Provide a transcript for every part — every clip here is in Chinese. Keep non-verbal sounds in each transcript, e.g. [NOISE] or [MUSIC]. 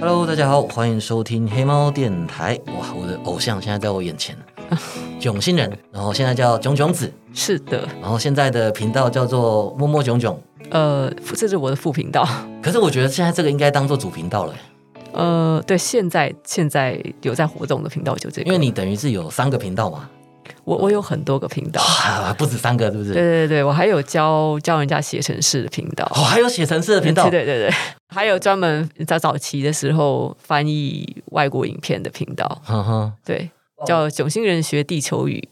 Hello，大家好，欢迎收听黑猫电台。哇，我的偶像现在在我眼前，[LAUGHS] 囧星人，然后现在叫囧囧子，是的，然后现在的频道叫做摸摸囧囧。呃，这是我的副频道。可是我觉得现在这个应该当做主频道了，呃，对，现在现在有在活动的频道就这个，因为你等于是有三个频道嘛，我我有很多个频道，啊，不止三个，是不是？对对对，我还有教教人家写程式的频道，哦，还有写程式的频道，对对对对，还有专门在早期的时候翻译外国影片的频道，哼哼。对，叫囧星人学地球语，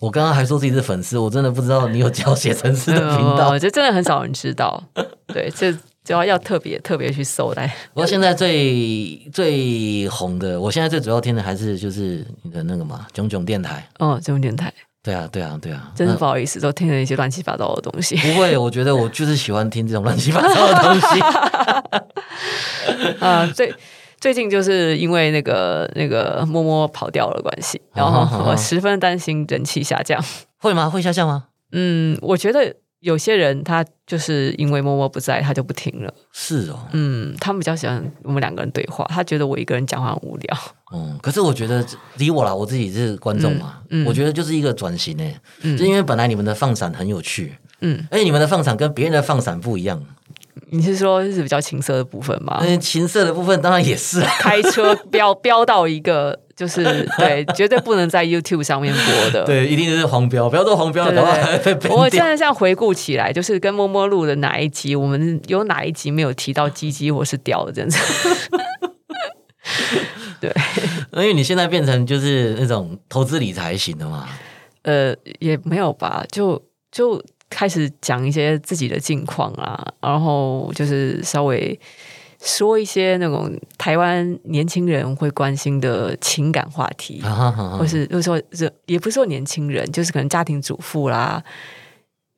我刚刚还说自己是粉丝，我真的不知道你有教写程式的频道哦。这真的很少人知道，对，这就要要特别特别去搜来。不过现在最最红的，我现在最主要听的还是就是你的那个嘛，囧囧电台。哦，炯炯电台对啊，对啊，对啊，真是不好意思，都听了一些乱七八糟的东西。不会，我觉得我就是喜欢听这种乱七八糟的东西。[LAUGHS] 啊，最最近就是因为那个那个摸摸跑掉了关系，然哦后我十分担心人气下降。会吗？会下降吗？嗯，我觉得有些人他就是因为默默不在，他就不听了。是哦，嗯，他们比较喜欢我们两个人对话，他觉得我一个人讲话很无聊。嗯，可是我觉得理我啦，我自己是观众嘛，嗯嗯我觉得就是一个转型诶，嗯就因为本来你们的放闪很有趣，嗯，而且你们的放闪跟别人的放闪不一样，你是说是比较情色的部分吗？嗯，情色的部分当然也是啊。开车飙飙到一个就是对，绝对不能在 YouTube 上面播的。对，一定是黄标，不要做黄标，对搞不好还对被，我。现在这样回顾起来，就是跟摸摸录的哪一集，我们有哪一集没有提到鸡鸡或是屌的，真的是。对，因为你现在变成就是那种投资理财型的嘛，呃，也没有吧，就就开始讲一些自己的近况啊，然后就是稍微说一些那种台湾年轻人会关心的情感话题。哈哈哈哈或是就是说，这也不是说年轻人，就是可能家庭主妇啦，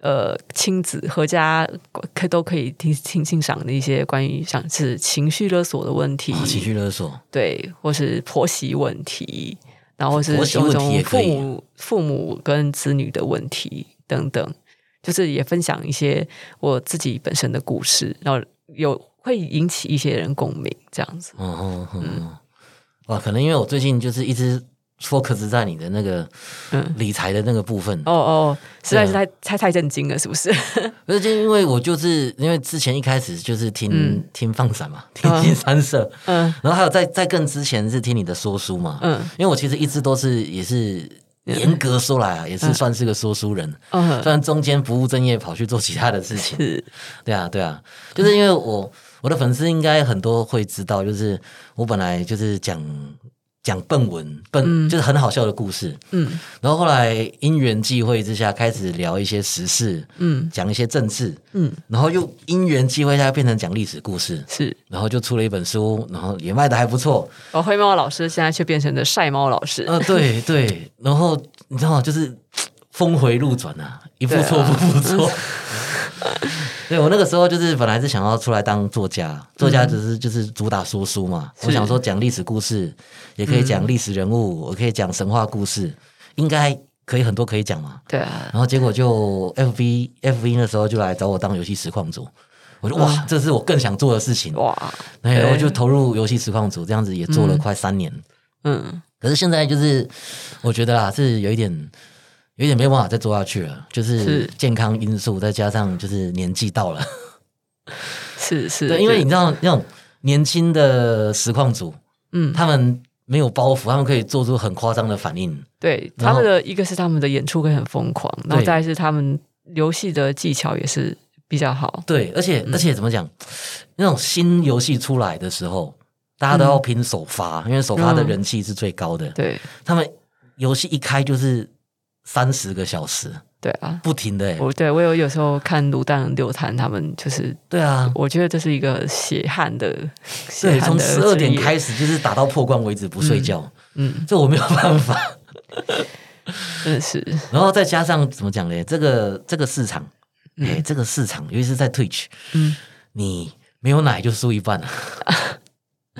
呃，亲子合家可都可以听听欣赏的一些关于像是情绪勒索的问题，哦情绪勒索，对，或是婆媳问题，然后是婆媳问题也可父以母父母跟子女的问题等等，就是也分享一些我自己本身的故事，然后有会引起一些人共鸣，这样子。嗯嗯嗯嗯，哇，可能因为我最近就是一直 focus 在你的那个嗯。理财的那个部分，哦哦，实在是太太太震惊了，是不是？不是，就因为我就是因为之前一开始就是听、嗯。听放闪嘛，听嗯。听三色，嗯。然后还有在在更之前是听你的说书嘛，嗯。因为我其实一直都是也是严格说来啊，也是算是个说书人，嗯。虽然中间不务正业跑去做其他的事情，是。对啊，对啊，就是因为我我的粉丝应该很多会知道，就是我本来就是讲讲笨文笨，就是很好笑的故事，嗯。然后后来因缘际会之下开始聊一些时事，嗯。讲一些政治，嗯。然后又因缘际会下变成讲历史故事，是。然后就出了一本书，然后也卖的还不错，而灰猫老师现在却变成了晒猫老师。呃，对对，然后你知道就是峰回路转啊，一步错步步错。[LAUGHS] [LAUGHS] 对我那个时候就是本来是想要出来当作家，作家只是就是主打说书嘛。是。我想说讲历史故事，也可以讲历史人物，我可以讲神话故事，应该可以很多可以讲嘛。对啊，然后结果就 F B F B 那时候就来找我当游戏实况组，我说哇，这是我更想做的事情，哇，哎，对我就投入游戏实况组，这样子也做了快三年。嗯，可是现在就是我觉得啦，是有一点有点没有办法再做下去了，就是是。健康因素，再加上就是年纪到了，[LAUGHS] 是是，对，因为你知道那种年轻的实况组，嗯，他们没有包袱，他们可以做出很夸张的反应，对他们的一个是他们的演出可以很疯狂，然后对再是他们游戏的技巧也是比较好。对，而且、而且怎么讲，那种新游戏出来的时候，大家都要拼首发，因为首发的嗯。人气是最高的，对。他们游戏一开就是三十个小时，对啊，不停的、欸，我对我有有时候看卤蛋六探他们就是。对啊，我觉得这是一个血汗的，血对，从十二点开始就是打到破关为止不睡觉，嗯，这我没有办法。真的是，然后再加上怎么讲嘞？这个这个市场，哎、这个市场，尤其是在 Twitch，嗯，你没有奶就输一半了，[LAUGHS]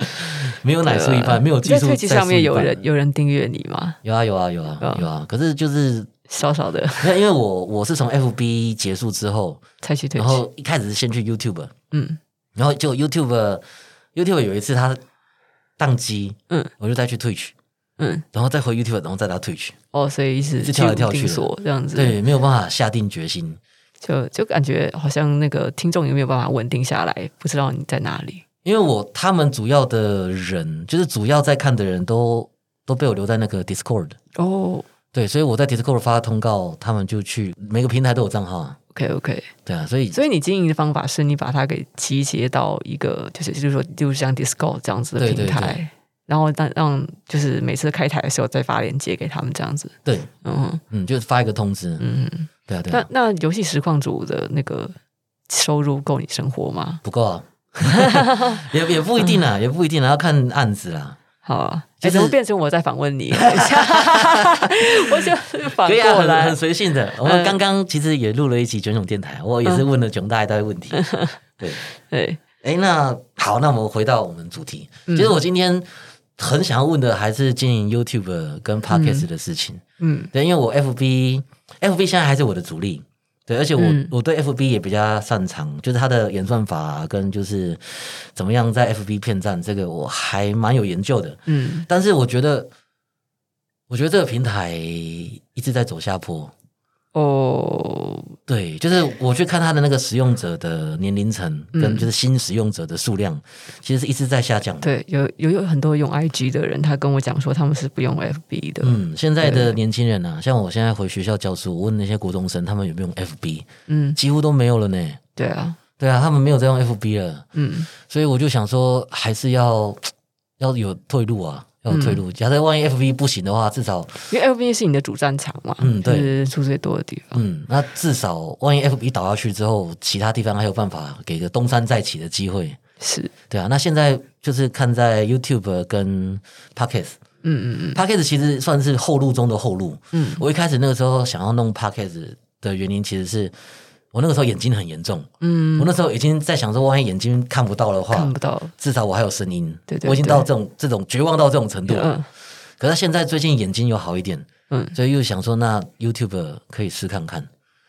没有奶输一半，没有技在术推机上面有人有人订阅你吗？有啊有啊有啊嗯有啊，可是就是小小的。那 [LAUGHS] 因为我我是从 FB 结束之后，才去推然后一开始是先去 YouTube，嗯。然后就 YouTube YouTube 有一次它宕机，嗯。我就再去 Twitch，嗯，然后再回 YouTube，然后再到 Twitch，哦，所以一直一直跳来跳去的。这样子，对，没有办法下定决心。就就感觉好像那个听众也没有办法稳定下来，不知道你在哪里。因为我他们主要的人，就是主要在看的人都都被我留在那个 Discord，哦。对，所以我在 Discord 发通告，他们就去每个平台都有账号啊，，OK OK，对啊，所以所以你经营的方法是你把它给集结到一个，就是就是说，就是像 Discord 这样子的平台，对。然后让让就是每次开台的时候再发链接给他们这样子。对，嗯嗯，就是发一个通知，嗯，对啊，对那啊，那游戏实况组的那个收入够你生活吗？不够啊，[LAUGHS] 也也不一定啦，也不一定啦，要看案子啦。好啊，哎、就是怎么变成我在访问你？[LAUGHS] [LAUGHS] 我就反过来很，随性的。我们刚刚其实也录了一期囧囧电台，我也是问了囧大一堆问题。对，对，哎，那好，那我们回到我们主题。其实我今天很想要问的还是经营 YouTube 跟 Podcast 的事情。嗯对，因为我 FB，FB 现在还是我的主力。对，而且我、嗯我对 FB 也比较擅长，就是它的演算法、啊、跟就是怎么样在 FB 骗赞，这个我还蛮有研究的。嗯但是我觉得，我觉得这个平台一直在走下坡。哦，对，就是我去看它的那个使用者的年龄层，跟嗯就是新使用者的数量，其实是一直在下降的。对，有有有很多用 IG 的人，他跟我讲说他们是不用 FB 的。嗯，现在的年轻人啊，像我现在回学校教书，我问那些国中生，他们有没有用 FB，嗯，几乎都没有了呢。对啊，对啊，他们没有在用 FB 了，嗯。所以我就想说，还是要要有退路啊，要有退路。假设万一 FB 不行的话，至少因为 FB 是你的主战场嘛，嗯对就是人数最多的地方。嗯，那至少万一 FB 倒下去之后，其他地方还有办法给个东山再起的机会。是，对啊，那现在就是看在 YouTube 跟 Podcast。嗯嗯嗯 Podcast 其实算是后路中的后路。嗯我一开始那个时候想要弄 Podcast 的原因，其实是我那个时候眼睛很严重，嗯，我那时候已经在想说，万一眼睛看不到的话看，不到。至少我还有声音。对对我已经到这种这种绝望到这种程度了。嗯可是现在最近眼睛有好一点，嗯，所以又想说，那 YouTube 可以试看看。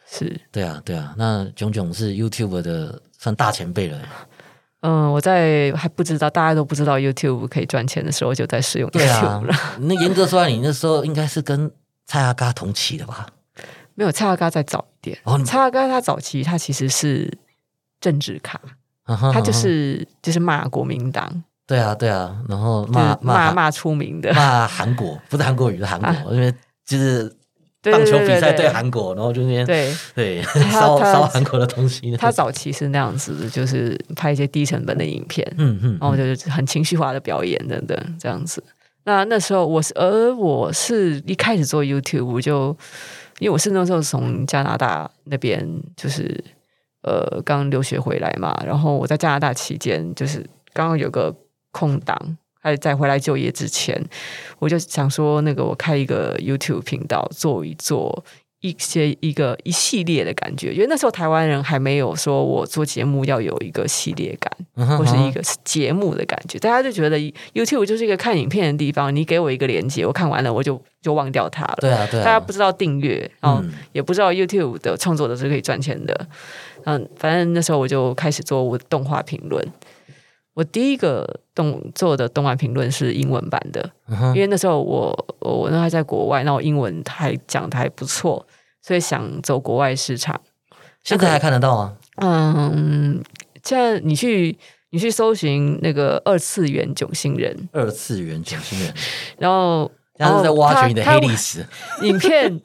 是，对啊，对啊，那炯炯是 YouTube 的算大前辈了。嗯，我在还不知道大家都不知道 YouTube 可以赚钱的时候，就在使用对啊 YouTube 了。，那严格说来，你那时候应该是跟蔡阿嘎同期的吧？没有，蔡阿嘎在早一点。哦，你蔡阿嘎他早期他其实是政治咖，啊他就是就是骂国民党，对啊，对啊，然后骂骂骂出名的。骂韩国，[LAUGHS] 不是韩国语，是韩国，因为就是对棒球比赛对对韩国，然后就那边对，对 [LAUGHS] 烧他烧韩国的东西。他早期是那样子，就是拍一些低成本的影片，嗯嗯，然后就是很情绪化的表演等等这样子。那那时候我是，而我是一开始做 YouTube 我就，因为我是那时候从加拿大那边就是呃刚留学回来嘛，然后我在加拿大期间就是刚刚有个空档，还在回来就业之前，我就想说那个我开一个 YouTube 频道做一做。一些一个一系列的感觉，因为那时候台湾人还没有说我做节目要有一个系列感，嗯哼或是一个节目的感觉，大家就觉得 YouTube 就是一个看影片的地方，你给我一个连接，我看完了我就就忘掉它了。对啊对啊，大家不知道订阅，然后嗯也不知道 YouTube 的创作者是可以赚钱的。嗯，反正那时候我就开始做我动画评论。我第一个动做的动画评论是英文版的，因为那时候我我那还在国外，那我英文还讲的还不错，所以想走国外市场。现在还看得到吗？嗯，现在你去你去搜寻那个二次元囧星人，二次元囧星人，然后然后在挖掘你的黑历史。影片。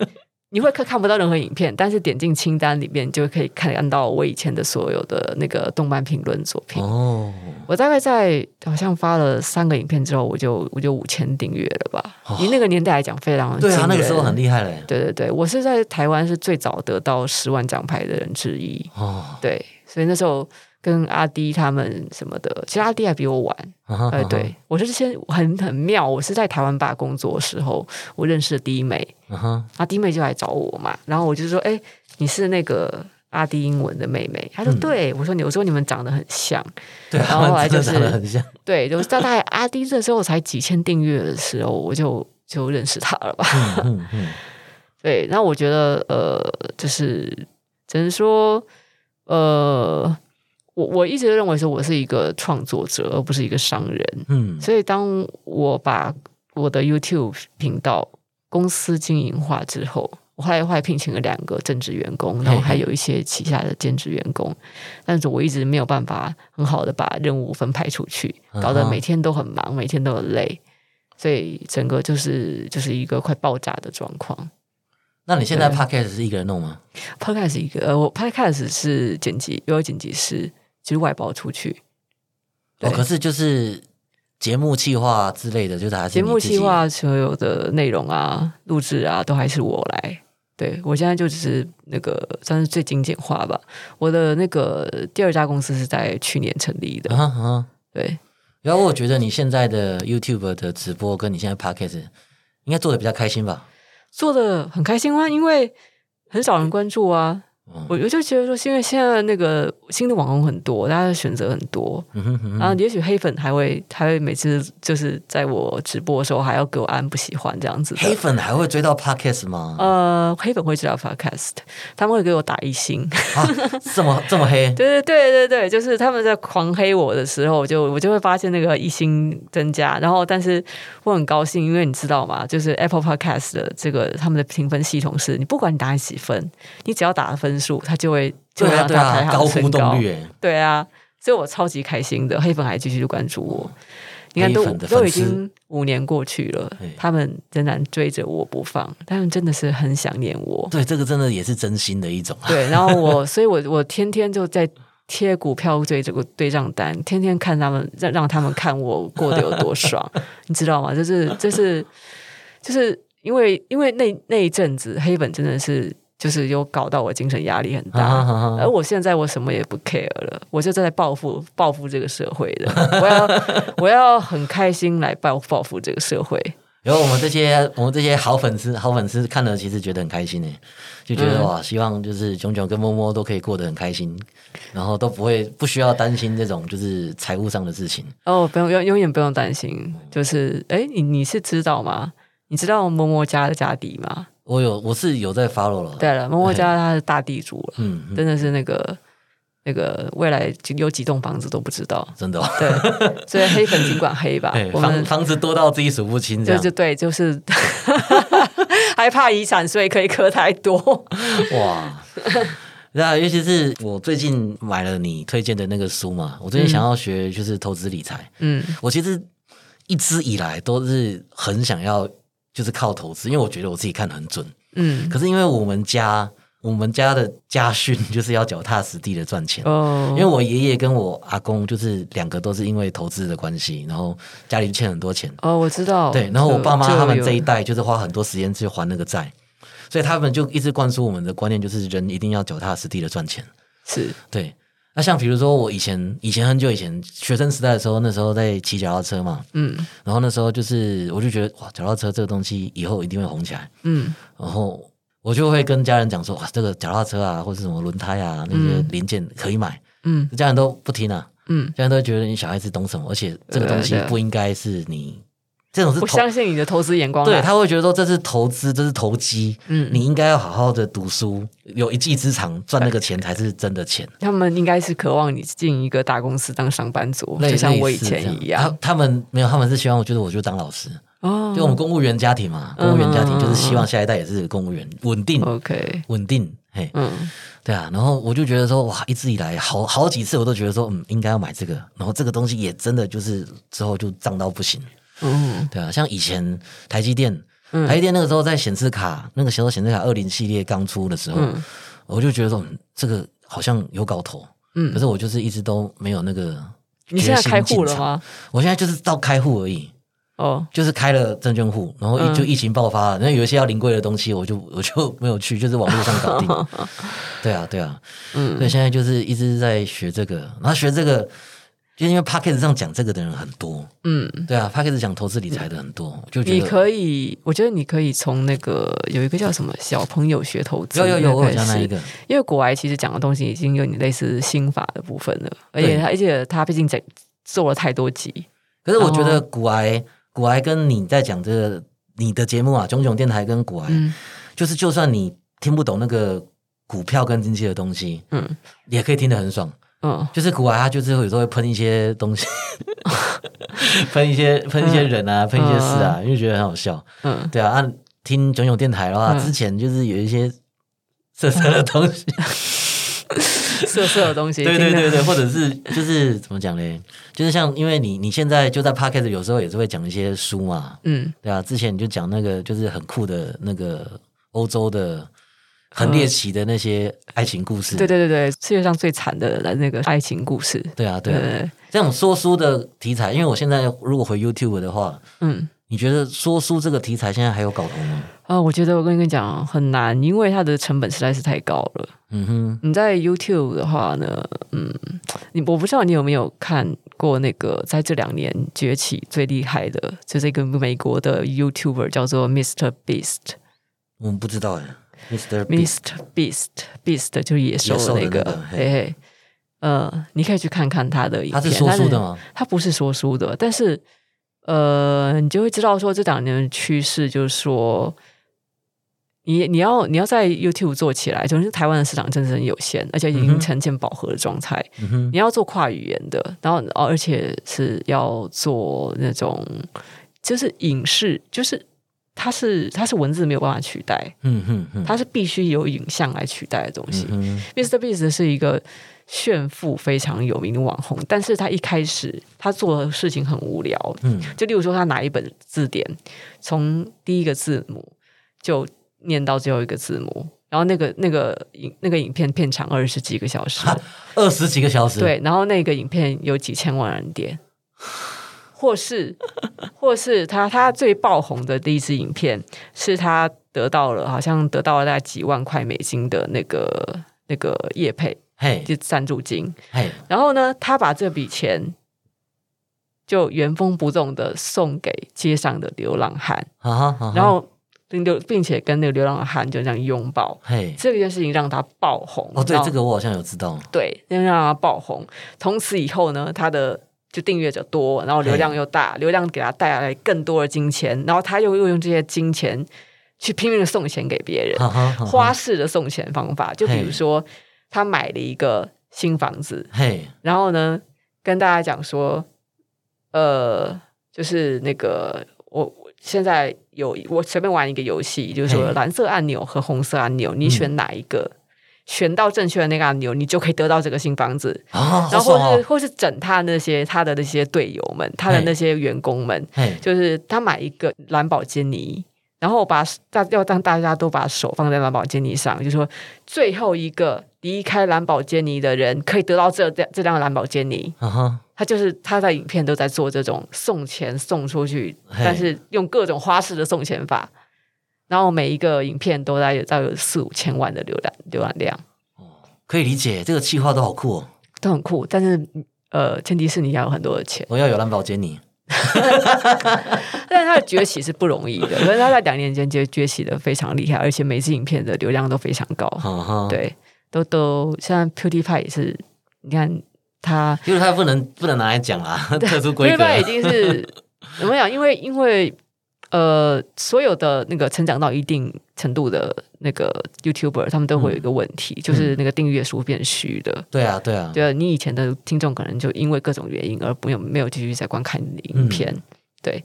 你会看看不到任何影片，但是点进清单里面就可以看到我以前的所有的那个动漫评论作品。哦，我大概在好像发了三个影片之后，我就我就五千订阅了吧。哦以那个年代来讲，非常对啊，那个时候很厉害嘞。对对对，我是在台湾是最早得到十万奖牌的人之一。哦，对，所以那时候跟阿迪他们什么的，其实阿迪还比我晚。哎，对我是先很很妙，我是在台湾爸工作的时候，我认识了弟妹，啊哈，啊，弟妹就来找我嘛，然后我就说，哎，你是那个阿迪英文的妹妹？她说，嗯对，我说你，我说你们长得很像，[LAUGHS] 对啊，然后后来就是。对，就是大概阿迪这时候才几千订阅的时候，我就就认识他了吧。[LAUGHS] 嗯嗯嗯，对，那我觉得呃，就是只能说呃，我我一直认为说我是一个创作者，而不是一个商人。嗯所以当我把我的 YouTube 频道公司经营化之后，我后来后来聘请了两个正职员工，然后还有一些旗下的兼职员工，但是我一直没有办法很好的把任务分派出去，搞得每天都很忙，每天都很累，所以整个就是就是一个快爆炸的状况。那你现在 podcast 是一个人弄吗？Podcast 一个，呃，我 Podcast 是剪辑，有剪辑师，就是外包出去。哦，可是就是节目企划之类的，就是还是节目你自己计划所有的内容啊、录制啊，都还是我来。对我现在就只是那个算是最精简化吧。我的那个第二家公司是在去年成立的，啊啊。对，然后我觉得你现在的 YouTube 的直播跟你现在 podcast 应该做的比较开心吧？做的很开心啊，因为很少人关注啊。嗯我我就觉得说，是因为现在那个新的网红很多，大家的选择很多，然后也许黑粉还会还会每次就是在我直播的时候还要给我按不喜欢这样子。黑粉还会追到 podcast 吗？呃，黑粉会追到 podcast，他们会给我打一星。啊，这么这么黑？[LAUGHS] 对对对对对，就是他们在狂黑我的时候，我就我就会发现那个一星增加，然后但是我很高兴，因为你知道吗？就是 Apple Podcast 的这个他们的评分系统是，你不管你打几分，你只要打了分数，他就会就会让它排啊，高互行升高动。率哎，对啊，所以我超级开心的，黑粉还继续关注我。你看都都已经五年过去了，他们仍然追着我不放，他们真的是很想念我。对，这个真的也是真心的一种啊。对，然后我，[LAUGHS] 所以我我天天就在贴股票对这个对账单，天天看他们，让让他们看我过得有多爽，[LAUGHS] 你知道吗？就是就是就是因为因为那那一阵子黑粉真的是就是有搞到我精神压力很大。而我现在我什么也不 care 了，我就在报复报复这个社会的，我要 [LAUGHS] 我要很开心来报报复这个社会。然后我们这些我们这些好粉丝好粉丝看了，其实觉得很开心呢，就觉得、嗯哇，希望就是炯炯跟摸摸都可以过得很开心，然后都不会不需要担心这种就是财务上的事情。哦，不用永永远不用担心，就是哎，你你是知道吗？你知道摸摸家的家底吗？我有我是有在 follow 了，对了，默默家他是大地主了，嗯，嗯。真的是那个那个未来有几栋房子都不知道。真的、哦，对，所以黑粉尽管黑吧 [LAUGHS] 哎，我们房房子多到自己数不清，这样。就就对，就是 [LAUGHS] 害怕遗产税可以磕太多。[LAUGHS] 哇。那尤其是我最近买了你推荐的那个书嘛，我最近想要学就是投资理财，嗯。我其实一直以来都是很想要就是靠投资，因为我觉得我自己看得很准。嗯，可是因为我们家我们家的家训 [LAUGHS] 就是要脚踏实地的赚钱，哦因为我爷爷跟我阿公就是两个都是因为投资的关系，然后家里欠很多钱。哦，我知道。对，然后我爸妈他们这一代就是花很多时间去还那个债，所以他们就一直灌输我们的观念，就是人一定要脚踏实地的赚钱。是对，那像比如说我以前以前很久以前学生时代的时候，那时候在骑脚踏车嘛，嗯。然后那时候就是我就觉得哇，脚踏车这个东西以后一定会红起来，嗯。然后我就会跟家人讲说哇，这个脚踏车啊，或是什么轮胎啊那些零件可以买，嗯。家人都不听啊，嗯，家人都觉得你小孩子懂什么，而且这个东西不应该是你这种是不。相信你的投资眼光。对，他会觉得说这是投资，这是投机，嗯你应该要好好的读书，有一技之长，赚那个钱才是真的钱。他们应该是渴望你进一个大公司当上班族，类就像我以前一样。他他们没有，他们是希望我觉得我就当老师，哦就我们公务员家庭嘛，公务员家庭就是希望下一代也是公务员，稳定，OK，稳定，嘿，嗯对啊。然后我就觉得说，哇，一直以来好好几次我都觉得说，嗯，应该要买这个，然后这个东西也真的就是之后就涨到不行，嗯对啊。像以前台积电，嗯台积电那个时候在显示卡那个时候显示卡二零系列刚出的时候，嗯我就觉得说，嗯这个好像有搞头，嗯可嗯，是我就是一直都没有那个。你现在开户了？吗？我现在就是到开户而已，哦，就是开了证券户，然后就疫情爆发了，那有一些要临柜的东西，我就 [LAUGHS] 我就没有去，就是网络上搞定。[LAUGHS] 对啊，对啊，嗯所以现在就是一直在学这个，然后学这个，就因为 p a c k e 上讲这个的人很多，嗯，对啊 p a c k e 讲投资理财的很多，就觉得你可以，我觉得你可以从那个有一个叫什么小朋友学投资，有有有，我讲那一个，因为国外其实讲的东西已经有你类似心法的部分了，而且他而且他毕竟在做了太多集，可是我觉得哦古癌古癌跟你在讲这个你的节目啊，炯炯电台跟古癌，嗯。就是就算你听不懂那个股票跟经济的东西，嗯。也可以听得很爽。嗯，就是古玩，他就是有时候会喷一些东西，[LAUGHS] 喷一些喷一些人啊，喷一些事啊，因为觉得很好笑。嗯，对啊，按听囧囧电台的话，嗯之前就是有一些色色的东西，[LAUGHS] 色色的东西，[LAUGHS] 对对对对，或者是就是怎么讲嘞？就是像因为你你现在就在 podcast 有时候也是会讲一些书嘛，嗯，对啊，之前你就讲那个就是很酷的那个欧洲的很猎奇的那些爱情故事，对对对对，世界上最惨的那个爱情故事，对啊对啊，对对，这种说书的题材，因为我现在如果回 YouTube 的话，嗯。你觉得说书这个题材现在还有搞头吗？啊，我觉得我跟你讲很难，因为它的成本实在是太高了。嗯哼，你在 YouTube 的话呢，嗯，你我不知道你有没有看过那个在这两年崛起最厉害的，就是一个美国的 YouTuber 叫做 Mr. Beast。我们不知道哎，Mr. Beast Mr. Beast Beast 就是野兽那个，那个嘿嘿嘿，呃，你可以去看看他的影片。他是说书的吗？他不是说书的，但是呃，你就会知道说这两年的趋势就是说，你你要你要在 YouTube 做起来，就是台湾的市场真的是很有限，而且已经呈现饱和的状态。嗯，你要做跨语言的，然后哦，而且是要做那种就是影视，就是它是它是文字没有办法取代，嗯哼哼，它是必须由影像来取代的东西。嗯 Mr. Beast 是一个炫富非常有名的网红，但是他一开始他做的事情很无聊，嗯就例如说他拿一本字典，从第一个字母就念到最后一个字母，然后那个那个影那个影片片长二十几个小时，[LAUGHS] 二十几个小时，，对，然后那个影片有几千万人点。或是，[LAUGHS] 或是他他最爆红的第一支影片，是他得到了好像得到了大概几万块美金的那个那个业配，嘿就赞助金。嘿，然后呢，他把这笔钱就原封不动的送给街上的流浪汉，哈哈哈哈，然后并流并且跟那个流浪汉就这样拥抱。嘿，这件事情让他爆红哦，对这个我好像有知道，对，让他爆红。从此以后呢，他的就订阅者多，然后流量又大，流量给他带来更多的金钱，然后他又又用这些金钱去拼命的送钱给别人，花式的送钱方法，就比如说他买了一个新房子，嘿，然后呢，跟大家讲说，呃，就是那个我我现在有我随便玩一个游戏，就是说蓝色按钮和红色按钮，你选哪一个？选到正确的那个按钮，你就可以得到这个新房子。然后或是、哦，或是整他那些他的那些队友们，他的那些员工们，就是他买一个兰博基尼，然后把大要让大家都把手放在兰博基尼上，就说最后一个离开兰博基尼的人可以得到这这这辆兰博基尼。啊，他就是他在影片都在做这种送钱送出去，但是用各种花式的送钱法，然后每一个影片都在有大概有四五千万的浏览浏览量，可以理解，这个计划都好酷哦，都很酷。但是呃，前提是你要有很多的钱。我要有蓝宝坚尼，[LAUGHS] 但是他的崛起是不容易的，可是他在两年间就崛起的非常厉害，而且每支影片的流量都非常高。对，都都像 PewDiePie 也是，你看他因为他不能不能拿来讲啦，[LAUGHS] 特殊规格，PewDiePie 已经是怎么讲？因为因为呃，所有的那个成长到一定程度的那个 YouTuber，他们都会有一个问题，就是那个订阅数变虚的。对啊对啊，对啊，你以前的听众可能就因为各种原因而没有没有继续在观看你的影片，对。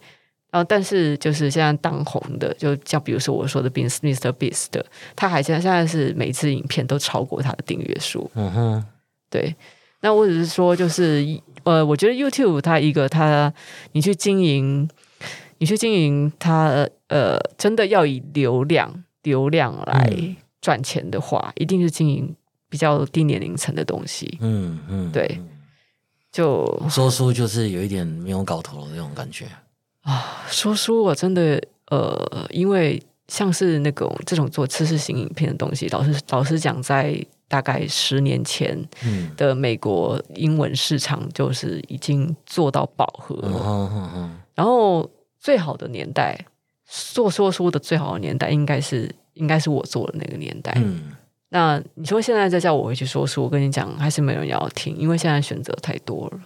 然后，但是就是现在当红的，就像比如说我说的 Beast Mr Beast，他还现在现在是每次影片都超过他的订阅数，嗯哼，对。那我只是说，就是呃，我觉得 YouTube 它一个它你去经营，你去经营它呃，真的要以流量流量来嗯。赚钱的话，一定是经营比较低年龄层的东西。嗯嗯，对。就说书就是有一点没有搞头的那种感觉，啊，说书我真的呃，因为像是那种这种做知识型影片的东西，老师老师讲，在大概十年前嗯，的美国英文市场就是已经做到饱和嗯了。然后最好的年代，做说书的最好的年代，应该是应该是我做的那个年代。嗯，那你说现在再叫我回去说书，我跟你讲，还是没有人要听，因为现在选择太多了。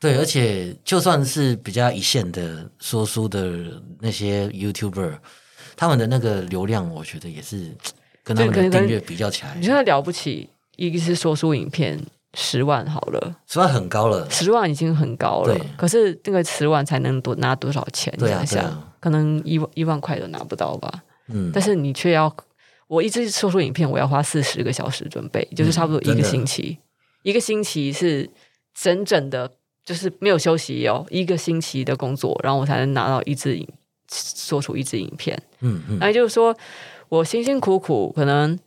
对，而且就算是比较一线的说书的那些 YouTuber，他们的那个流量，我觉得也是跟他们的订阅比较起来你，现在了不起，一个是说书影片，十万好了，十万很高了，十万已经很高了，可是那个十万才能多拿多少钱？对啊想想对啊可能一万一万块都拿不到吧。嗯，但是你却要，我一支说出影片，我要花四十个小时准备，就是差不多一个星期，一个星期是整整的，就是没有休息哦，一个星期的工作，然后我才能拿到一支影，做出一支影片。嗯嗯那也就是说，我辛辛苦苦，可能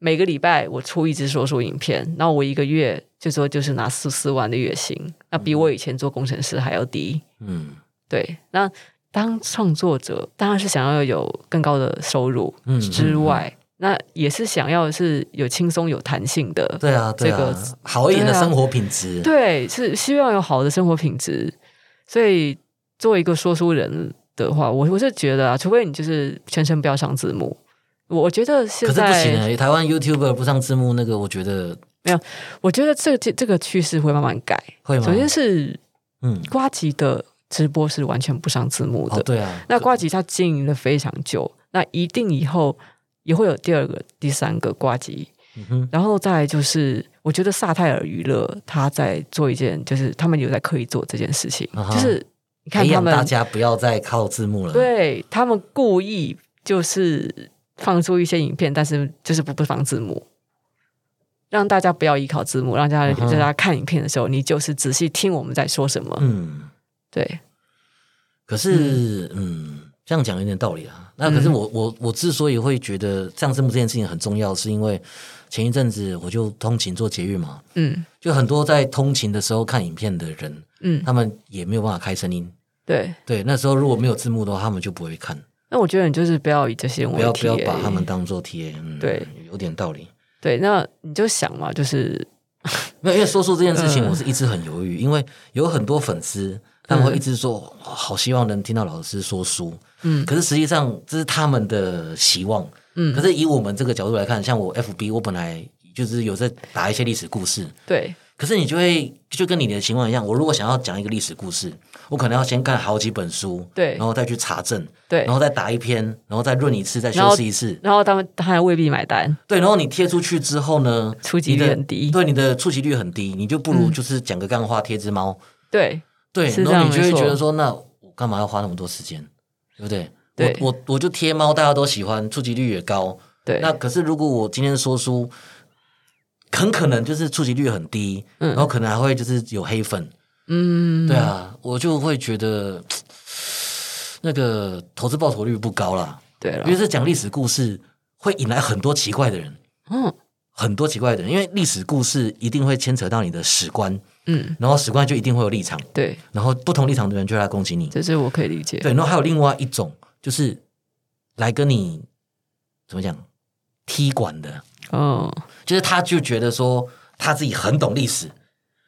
每个礼拜我出一支说书影片，然后我一个月就说就是拿四四万的月薪，那比我以前做工程师还要低。嗯对，那当创作者当然是想要有更高的收入嗯之外，那也是想要是有轻松有弹性的。对啊，对这个啊，好一点的生活品质，对，是希望有好的生活品质。所以作为一个说书人的话，我我是觉得啊，除非你就是全程不要上字幕，我觉得现可是不在行啊，台湾 YouTuber 不上字幕，那个我觉得没有我觉得这这这个趋势会慢慢改。会吗？首先是嗯，瓜吉的直播是完全不上字幕的，哦，对啊，那瓜吉他经营了非常久，那一定以后也会有第二个、第三个瓜吉。嗯哼，然后再就是，我觉得萨泰尔娱乐他在做一件，就是他们有在刻意做这件事情，啊就是你看他们大家不要再靠字幕了，，对他们故意就是放出一些影片，但是就是不不放字幕。让大家不要依靠字幕，让大家嗯大家看影片的时候，你就是仔细听我们在说什么。嗯。对，可是，嗯，这样讲有点道理啊。那可是我、我我之所以会觉得上字幕这件事情很重要，是因为前一阵子我就通勤做捷运嘛，嗯就很多在通勤的时候看影片的人，嗯，他们也没有办法开声音。对。对，那时候如果没有字幕的话，他们就不会看。那我觉得你就是不要以这些为不要不要把他们当做 TA，嗯，对，有点道理。对，那你就想嘛，就是没有，因为说书这件事情，嗯。我是一直很犹豫，因为有很多粉丝他们会一直说，哦好希望能听到老师说书，嗯。可是实际上这是他们的希望，嗯。可是以我们这个角度来看，像我 FB，我本来就是有在打一些历史故事，对。可是你就会就跟你的情况一样，我如果想要讲一个历史故事，我可能要先看好几本书，对。然后再去查证，对。然，后再打一篇，然后再润一次，再修饰一次，然后他们他还未必买单，对，然后你贴出去之后呢，触及率很低。对，你的触及率很低，你就不如嗯。就是讲个干话，贴只猫，对对，然后你就会觉得说，那我干嘛要花那么多时间，对不对？对。我我我就贴猫，大家都喜欢，触及率也高。对，那可是如果我今天说书，很可能就是触及率很低，然后可能还会就是有黑粉，嗯，对啊，我就会觉得 [TSK] 那个投资报酬率不高啦。对了因为，是讲历史故事，会引来很多奇怪的人。嗯。很多奇怪的人，因为历史故事一定会牵扯到你的史观，嗯，然后史观就一定会有立场，对，然后不同立场的人就会来攻击你。这是我可以理解，对，然后还有另外一种就是来跟你怎么讲踢馆的，哦，就是他就觉得说他自己很懂历史，嗯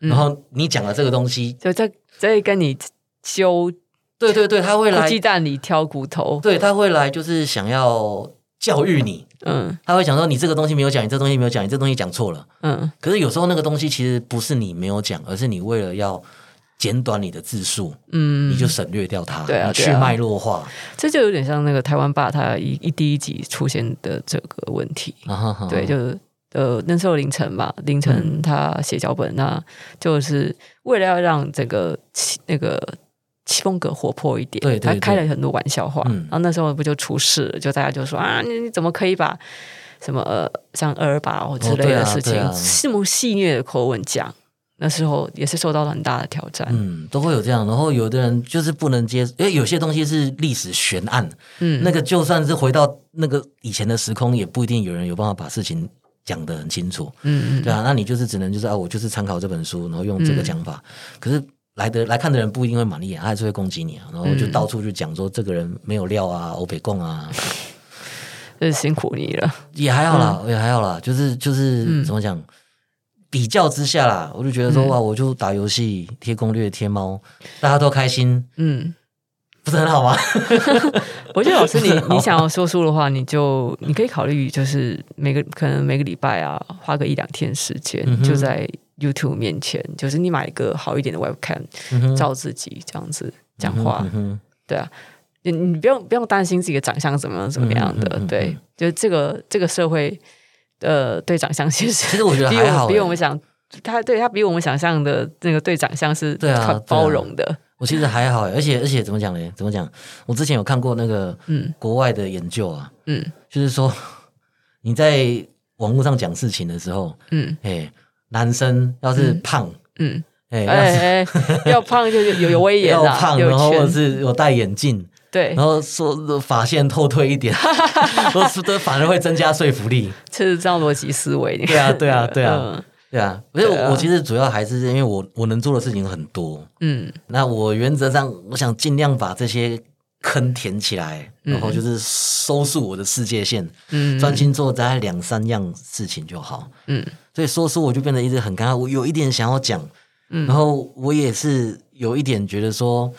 然后你讲的这个东西，就在在跟你揪对对对，他会来，鸡蛋里挑骨头，对他会来就是想要教育你，嗯。他会想说你这个东西没有讲，你这个东西没有讲，你这个东西讲错了。嗯，可是有时候那个东西其实不是你没有讲，而是你为了要简短你的字数，嗯，你就省略掉它，对啊去脉络化。这就有点像那个台湾爸他一一第一集出现的这个问题，啊哈哈。对，就是呃那时候凌晨吧，凌晨他写脚本，那就是为了要让整个气那个气风格活泼一点，对对他开了很多玩笑话，嗯然后那时候不就出事了，就大家就说啊，你你怎么可以把什么呃像二二八或之类的事情这么戏谑的口吻讲？那时候也是受到了很大的挑战，嗯，都会有这样。然后有的人就是不能接，因为有些东西是历史悬案，嗯，那个就算是回到那个以前的时空，也不一定有人有办法把事情讲得很清楚。嗯嗯对啊，那你就是只能就是啊，我就是参考这本书，然后用这个讲法。可是来的来看的人不一定会满意啊，他还是会攻击你啊，然后就嗯到处去讲说这个人没有料啊，欧北贡啊，真是辛苦你了，也还好啦，也还好啦，就是就是、嗯怎么讲？比较之下啦，我就觉得说、嗯哇，我就打游戏、贴攻略、贴猫，大家都开心，嗯。不是很好吗？[LAUGHS] 我觉得老师你，[LAUGHS] 你想要说书的话，你就你可以考虑，就是每个可能每个礼拜啊，花个一两天时间，嗯就在 YouTube 面前，就是你买一个好一点的 Webcam，、嗯照自己这样子讲话，对啊，你你不用不用担心自己的长相怎么样怎么样的，对，就是这个这个社会呃对长相其实其实我觉得比还好比我们想他对他比我们想象的那个对长相是对啊很包容的。我其实还好，而且而且怎么讲呢？怎么讲？我之前有看过那个嗯。国外的研究啊，嗯。就是说 [LAUGHS] 你在网络上讲事情的时候，嗯。哎，男生要是胖，嗯，哎，要是哎哎，要胖就有有威严啊，[LAUGHS] 要胖，然后或者是有戴眼镜，对。然，后说发线后退一点，[LAUGHS] 说是都反而会增加说服力。是这样逻辑思维。对啊，对啊，对啊，嗯对啊。所以对啊我其实主要还是因为我我能做的事情很多，嗯。那我原则上我想尽量把这些坑填起来，然后就是收束我的世界线，嗯。专心做大概两三样事情就好。嗯。所以说说我就变得一直很尴尬，我有一点想要讲，嗯。然后我也是有一点觉得说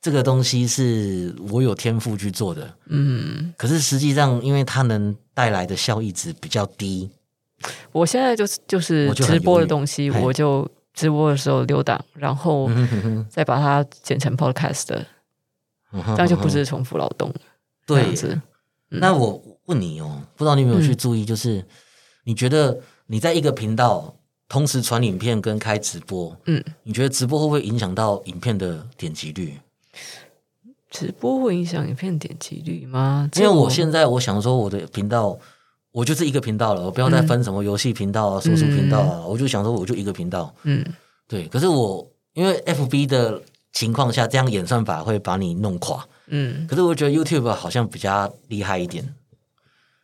这个东西是我有天赋去做的，嗯，可是实际上因为它能带来的效益值比较低，我现在就是就是直播的东西，嘿我就直播的时候留档，然后再把它剪成 podcast 这样就不是重复劳动。这对。那我问你哦，不知道你有没有去注意，就是、你觉得你在一个频道同时传影片跟开直播，嗯，你觉得直播会不会影响到影片的点击率？直播会影响影片点击率吗？因为我现在我想说，我的频道我就是一个频道了，我不要再分什么游戏频道啊、说书频道啊，我就想说我就一个频道。嗯对，可是我因为 FB 的情况下，这样演算法会把你弄垮。嗯可是我觉得 YouTube 好像比较厉害一点。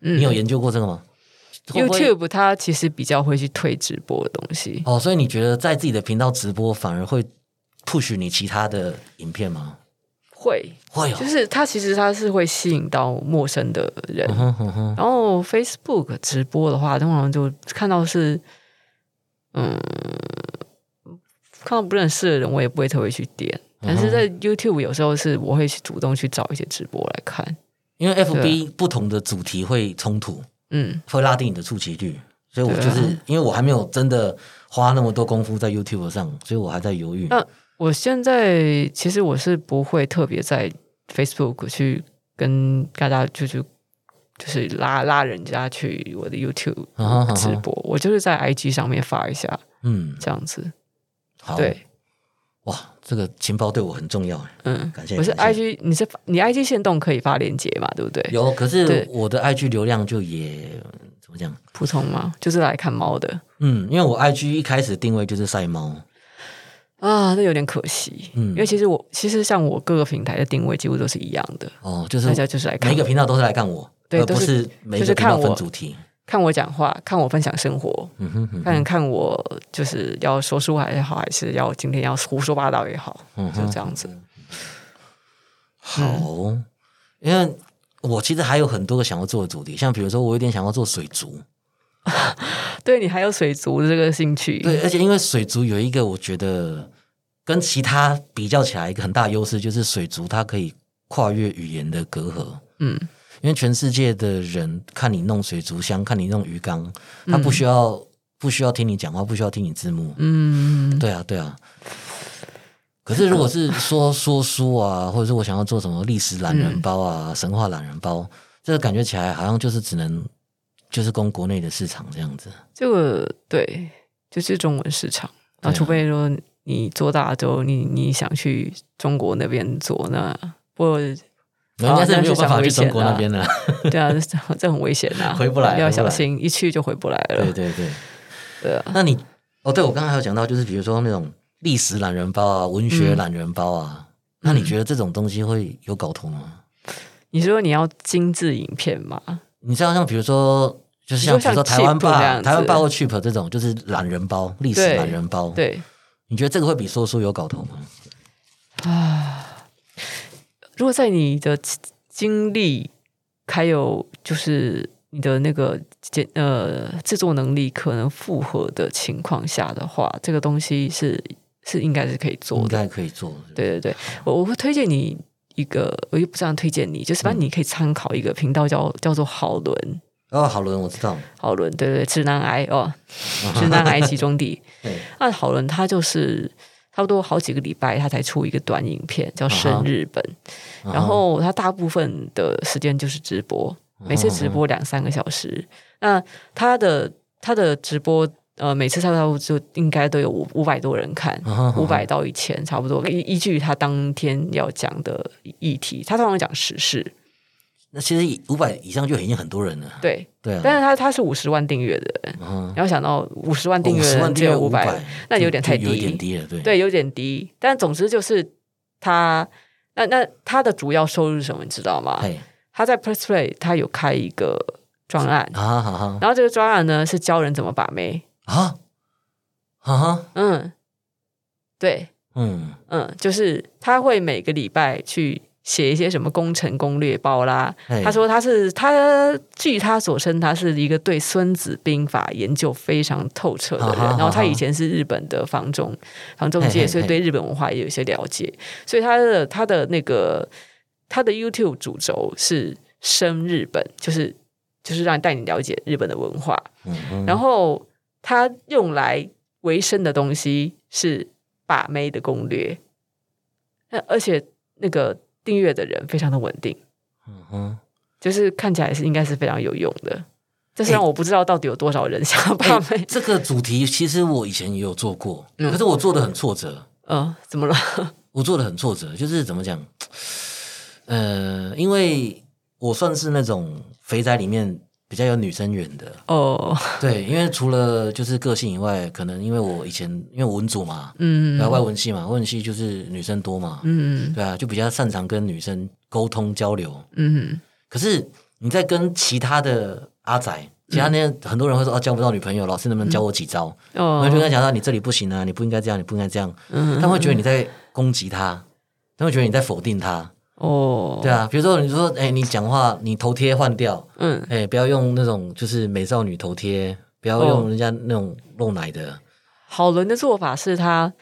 嗯你有研究过这个吗，YouTube 它其实比较会去推直播的东西。哦，所以你觉得在自己的频道直播反而会 push 你其他的影片吗？会，会哦就，是它其实它是会吸引到陌生的人。然后 Facebook 直播的话，通常就看到是，嗯，看到不认识的人，我也不会特别去点。但是在 YouTube 有时候是我会去主动去找一些直播来看。因为 FB 不同的主题会冲突，嗯会拉低你的触及率，所以我就是、因为我还没有真的花那么多功夫在 YouTube 上，所以我还在犹豫。那我现在其实我是不会特别在 Facebook 去跟大家就是就是拉拉人家去我的 YouTube 直播，我就是在 IG 上面发一下嗯，这样子。好，对，哇，这个情报对我很重要。嗯，感谢我是 IG，你是你 IG 线动可以发链接嘛？对不对？有，可是我的 IG 流量就也怎么讲？普通吗？就是来看猫的嗯，因为我 IG 一开始定位就是晒猫，啊，那有点可惜。嗯因为其实我其实像我各个平台的定位几乎都是一样的，哦，就是大家就是来看每一个频道都是来看我，对都是就是看我分主题。看我讲话，看我分享生活，嗯哼哼，看看我就是要说书还好，还是要今天要胡说八道也好，嗯哼就这样子。好，因为我其实还有很多个想要做的主题，像比如说我有点想要做水族，[LAUGHS] 对你还有水族这个兴趣，对，而且因为水族有一个我觉得跟其他比较起来一个很大优势，就是水族它可以跨越语言的隔阂。嗯因为全世界的人看你弄水族箱，看你弄鱼缸，他不需要、不需要听你讲话，不需要听你字幕。嗯对啊，对啊。可是如果是说说书啊，或者是我想要做什么历史懒人包啊、神话懒人包，这个感觉起来好像就是只能就是供国内的市场这样子。这个对，就是中文市场。对啊啊，除非说你做大之后，你你想去中国那边做，那不我应该是没有办法去中国那边的。[LAUGHS] 对啊，这这很危险呐、[LAUGHS] 回不来要小心，一去就回不来了。对对对。对啊，那你哦，对我刚刚还有讲到，就是比如说那种历史懒人包啊、文学懒人包啊，那你觉得这种东西会有搞头吗？你说你要精致影片嘛？你知道像比如说，就是像比如说台湾霸、台湾霸或 Cheap 这种，就是懒人包、历史懒人包。，对你觉得这个会比说书有搞头吗？啊，如果在你的经历还有就是你的那个剪呃制作能力可能复合的情况下的话，这个东西是是应该是可以做的。应该可以做。对对对，我我会推荐你一个，我又不是这样推荐你，就是反正你可以参考一个频道叫叫做好伦。哦，好伦，我知道。好伦，对对，直男癌哦，[LAUGHS] 直男癌集中地。[LAUGHS] 对，那好伦他就是差不多好几个礼拜，他才出一个短影片，叫《生日本》然后他大部分的时间就是直播，每次直播两三个小时。那他的他的直播呃，每次差不多就应该都有五五百多人看五百到一千差不多。依依据他当天要讲的议题，他通常讲时事，那其实五百以上就已经很多人了，对。对啊，但是他他是五十万订阅的人，嗯，你要想到五十万订阅只有五五百，那有点太低有点低了，对，对，有点低。但总之就是他，那那他的主要收入是什么？你知道吗？他在 Press Play 他有开一个专案，然后这个专案呢是教人怎么把妹。啊，嗯，对，嗯嗯，就是他会每个礼拜去写一些什么工程攻略包啦。他说他是他据他所称，他是一个对《孙子兵法》研究非常透彻的人。然后他以前是日本的房仲房仲界，嘿嘿所以对日本文化也有一些了解。所以他的他的那个他的 YouTube 主轴是深日本，就是就是让带你了解日本的文化。然后他用来维生的东西是把妹的攻略，那而且那个订阅的人非常的稳定，嗯哼，就是看起来是应该是非常有用的。这是让我不知道到底有多少人想要把妹。这个主题其实我以前也有做过，嗯可是我做的很挫折，嗯，怎么了？我做的很挫折，就是怎么讲，呃，因为我算是那种肥宅里面比较有女生缘的，哦，对，因为除了就是个性以外，可能因为我以前因为我文组嘛，嗯。对啊，外文系嘛，外文系就是女生多嘛，嗯。对啊，就比较擅长跟女生沟通交流。嗯。可是你在跟其他的阿仔，其他那些很多人会说啊交不到女朋友，老师能不能教我几招？哦。我就跟他讲到你这里不行啊，你不应该这样，你不应该这样，嗯。他们会觉得你在攻击他，他们会觉得你在否定他，哦，对啊，比如说你说哎你讲话你头贴换掉，嗯。哎不要用那种就是美少女头贴，不要用人家那种露奶的，好人的做法是他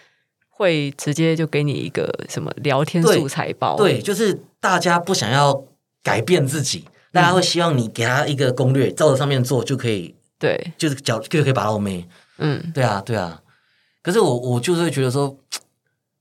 会直接就给你一个什么聊天素材包，对，就是大家不想要改变自己，大家会希望你给他一个攻略，照着上面做就可以，对，就是脚就可以把到妹。嗯。对啊，对啊。可是我我就是会觉得说，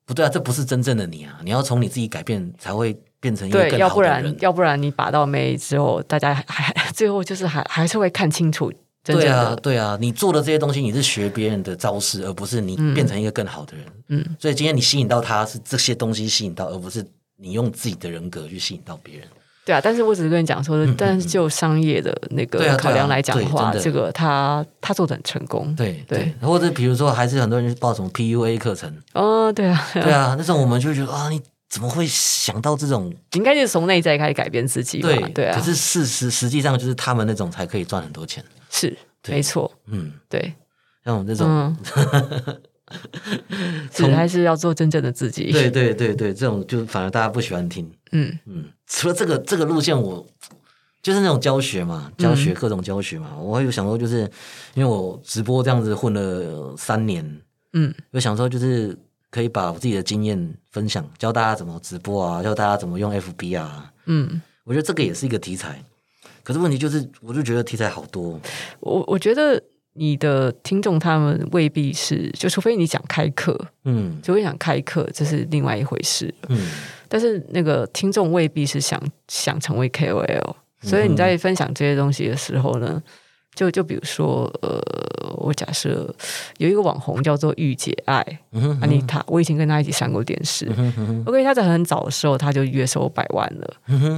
不对啊，这不是真正的你啊！你要从你自己改变，才会变成一个，更要不好的人。然要不然你把到妹之后，大家还还 [LAUGHS] 最后就是还还是会看清楚真正对啊，对啊，你做的这些东西，你是学别人的招式，而不是你变成一个更好的人。嗯所以今天你吸引到他是这些东西吸引到，而不是你用自己的人格去吸引到别人。对啊。但是我只是跟你讲说，但是就商业的那个考量来讲的话，这个他他做的很成功。对对或者比如说，还是很多人去报什么 PUA 课程，哦，对啊，对啊，那时候我们就会觉得啊，你怎么会想到这种？应该就是从内在开始改变自己嘛。对对啊，可是事实实际上就是他们那种才可以赚很多钱。是对没错，嗯，对，像我们这种，嗯，[LAUGHS] [LAUGHS] 还是要做真正的自己。对对对对，这种就反而大家不喜欢听。嗯嗯，除了这个这个路线我，就是那种教学嘛，教学各种教学嘛，我有想说，就是因为我直播这样子混了三年，嗯有想说就是可以把我自己的经验分享，教大家怎么直播啊，教大家怎么用 FB 啊，嗯，我觉得这个也是一个题材。可是问题就是，我就觉得题材好多，我我觉得你的听众他们未必是，就除非你想开课，嗯。除非想开课，这是另外一回事。嗯。但是那个听众未必是想想成为 KOL，所以你在分享这些东西的时候呢，就就比如说，呃，我假设有一个网红叫做御姐爱安妮塔，我以前跟她一起上过电视。OK，她在很早的时候，她就月收百万了。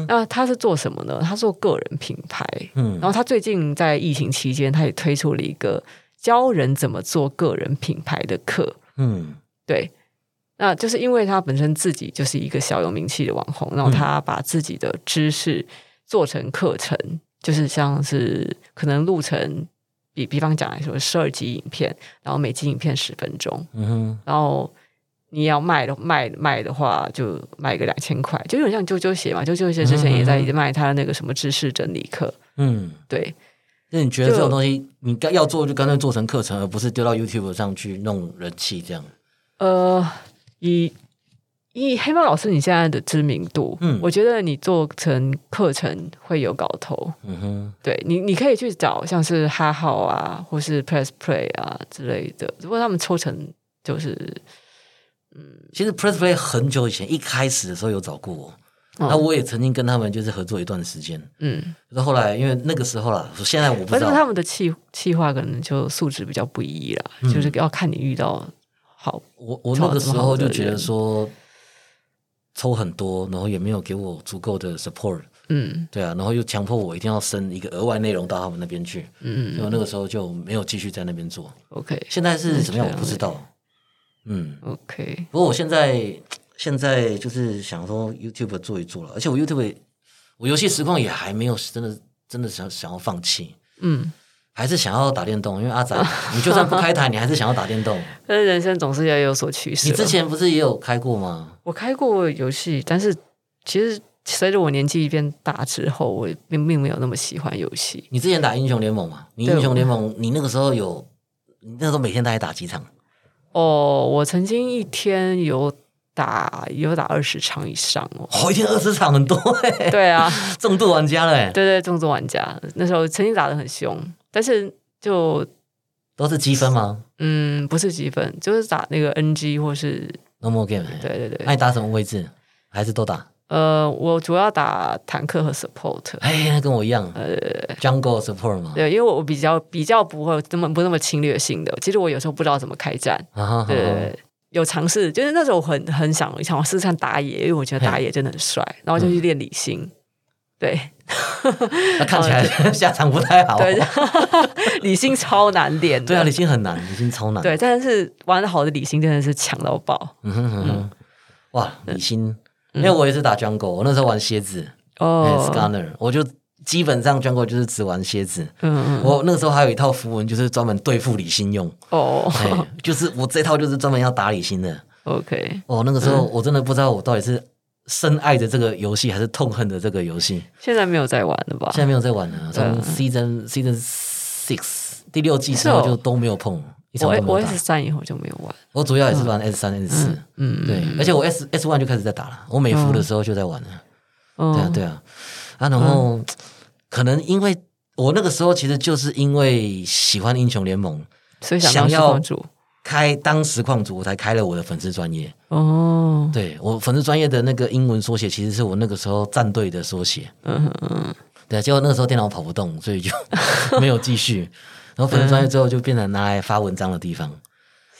那她是做什么呢？她做个人品牌。嗯然后她最近在疫情期间，她也推出了一个教人怎么做个人品牌的课。嗯对，那就是因为她本身自己就是一个小有名气的网红，然后她把自己的知识做成课程，就是像是可能路程，比比方讲来说，十二集影片，然后每集影片十分钟，嗯哼然后你要卖的卖卖的话，就卖个两千块，就有点像啾啾鞋嘛，啾啾鞋之前也在卖他的那个什么知识整理课，嗯。对，那你觉得这种东西，你该要做就干脆做成课程，而不是丢到 YouTube 上去弄人气这样？呃，以以黑猫老师你现在的知名度，嗯。我觉得你做成课程会有搞头。嗯哼，对你，你可以去找像是哈号啊，或是 Press Play 啊之类的，如果他们抽成就是嗯。其实 Press Play 很久以前一开始的时候有找过我，那我也曾经跟他们就是合作一段时间，嗯，可是后来因为那个时候啦，现在我不知道，反正他们的气气化可能就素质比较不一啦，嗯。就是要看你遇到好，我我那个时候就觉得说抽很多，然后也没有给我足够的 support，嗯。对啊，然后又强迫我一定要升一个额外内容到他们那边去，嗯。所以我那个时候就没有继续在那边做。，OK 现在是怎么样我不知道，嗯，OK，不过我现在现在就是想说 YouTube 做一做了，而且我 YouTube 我游戏实况也还没有真的真的想想要放弃，嗯，还是想要打电动，因为阿仔，你就算不开台，你还是想要打电动。[LAUGHS] 但是人生总是要有所取舍。你之前不是也有开过吗？我开过游戏，但是其实随着我年纪变大之后，我并并没有那么喜欢游戏。你之前打英雄联盟嘛？你英雄联盟，你那个时候有，你那时候每天大概打几场？哦，我曾经一天有打有打二十场以上哦。哦，一天二十场很多哎，[LAUGHS] 对啊，重度玩家了哎，对对，重度玩家那时候曾经打的很凶，但是就都是积分吗嗯不是积分，就是打那个 NG 或是？No more game。对对对那，你打什么位置？还是都打？呃，我主要打坦克和 support。哎，那跟我一样，Jungle Support 嘛。对，因为我比较比较不会这么不那么侵略性的，其实我有时候不知道怎么开战，对，有尝试，就是那时候我很很想想试试看打野，因为我觉得打野真的很帅，然后就去练理性。对那看起来 [LAUGHS] [LAUGHS] 下场不太好。对，[LAUGHS] 理性超难练的。对啊，李信很难，李信超难。对，但是玩的好的理性真的是强到爆嗯哼哼哼，哇，李信，因为我也是打 Jungle，我那时候玩蝎子，哎哦。，Scanner，我就基本上 Jungle 就是只玩蝎子。嗯嗯我那个时候还有一套符文，就是专门对付李信用。哦哎，就是我这套就是专门要打李信的。，OK，哦，那个时候嗯我真的不知道我到底是深爱着这个游戏，还是痛恨着这个游戏。现在没有在玩了吧现？在没有在玩了，从嗯 season season six 第六季之后就都没有碰，我我 S。三以后就没有玩。我主要也是玩 S 三 S 四，嗯，对，而且我 S S one 就开始在打了，我美服的时候就在玩了。哦对啊，对啊，啊，然后可能因为我那个时候其实就是因为喜欢英雄联盟，所以想要。开当实况主，我才开了我的粉丝专业。哦，对我粉丝专业的那个英文缩写，其实是我那个时候战队的缩写。嗯哼嗯，对啊，结果那个时候电脑跑不动，所以就 [LAUGHS] 没有继续。然后粉丝专业之后就变成拿来发文章的地方。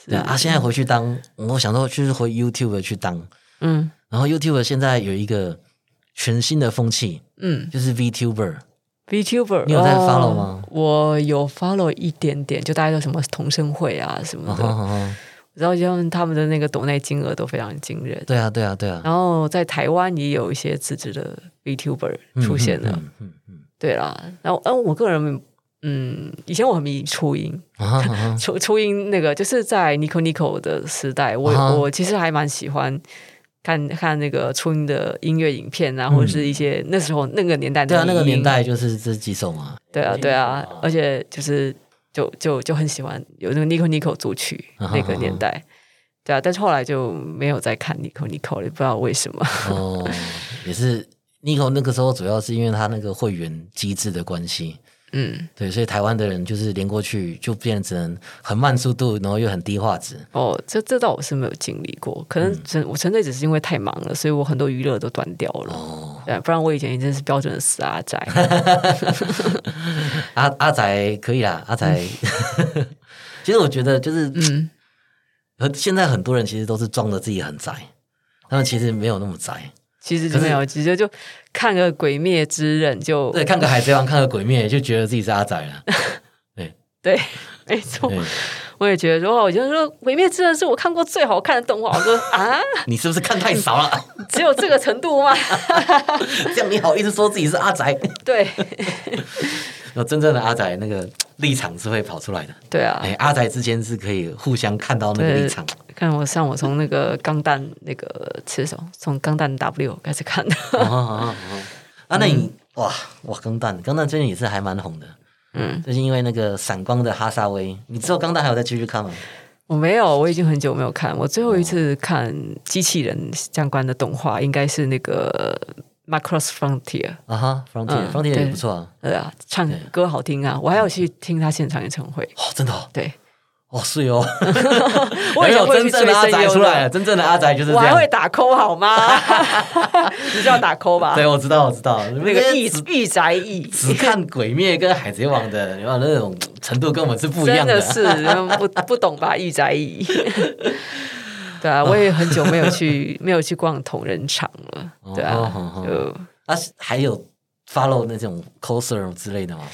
对啊，啊现在回去当，我想说就是回 YouTube 去当。嗯然后 YouTube 现在有一个全新的风气，嗯就是 VTuber。，VTuber，你有在哦。follow 吗？我有 follow 一点点，就大家都什么同声会啊什么啊的，然后他们他们的那个抖内金额都非常惊人。对啊，对啊，对啊，然后在台湾也有一些自制的 VTuber 出现了，嗯嗯。嗯对啦。然后，嗯，我个人，嗯，以前我很迷初音，嗯啊啊初初音那个就是在 Nico Nico 的时代，我、啊我其实还蛮喜欢看看那个初音的音乐影片啊，或者是一些那时候那个年代的对啊，那个年，代就是这几首嘛。对啊对啊，而且就是就就就很喜欢有那个 Nico Nico 组曲那个年代。对啊，但是后来就没有再看 Nico Nico 了，不知道为什么。哦，也是 Nico 那个时候主要是因为他那个会员机制的关系，嗯，对，所以台湾的人就是连过去就变成很慢速度，然后又很低画质。哦，这这倒我是没有经历过，可嗯能纯、我纯粹只是因为太忙了，所以我很多娱乐都断掉了。哦，对，不然我以前真是标准的死阿宅。[LAUGHS] 阿阿宅可以啦，阿宅。[LAUGHS] 其实我觉得就是，嗯，和现在很多人其实都是装的自己很宅，他们其实没有那么宅。其实就没有，其实就看个《鬼灭之刃》就对，看个海贼王，看个鬼灭，就觉得自己是阿仔了。[LAUGHS] 对对，没错。我也觉得说，我觉得说《鬼灭之刃》是我看过最好看的动画。我说 [LAUGHS] 啊，你是不是看太少了？只有这个程度吗？[LAUGHS] 这样你好意思说自己是阿宅？对，有真正的阿仔那个立场是会跑出来的。对啊。哎，阿仔之间是可以互相看到那个立场。看我像我从那个钢弹那个吃手，从钢弹 W 开始看的。哦哦哦哦啊，那你哇哇，钢弹，钢弹最近也是还蛮红的。嗯，最近因为那个闪光的哈萨威，你知道钢弹还有再继续看吗？我没有，我已经很久没有看。我最后一次看机器人相关的动画，应该是那个《Macross Frontier》。啊哈，Frontier 嗯 Frontier 也不错啊。对啊，唱歌好听啊！我还有去听他现场演唱会。哦，真的哦，对，哦，是哦，[LAUGHS] 我有真正的阿宅出来了，真正的阿宅就是我还会。打 call 好吗？[LAUGHS] 你知道打 call 吧？对，我知道，我知道，那个御只御宅役，只看《鬼灭》跟《海贼王》的，[LAUGHS] 然后那种程度跟我们是不一样真的是不不懂吧？御宅役。[LAUGHS] 对啊，我也很久没有去没有去逛同人场了。对啊哦就啊，还有 follow 那种 coser 之类的吗？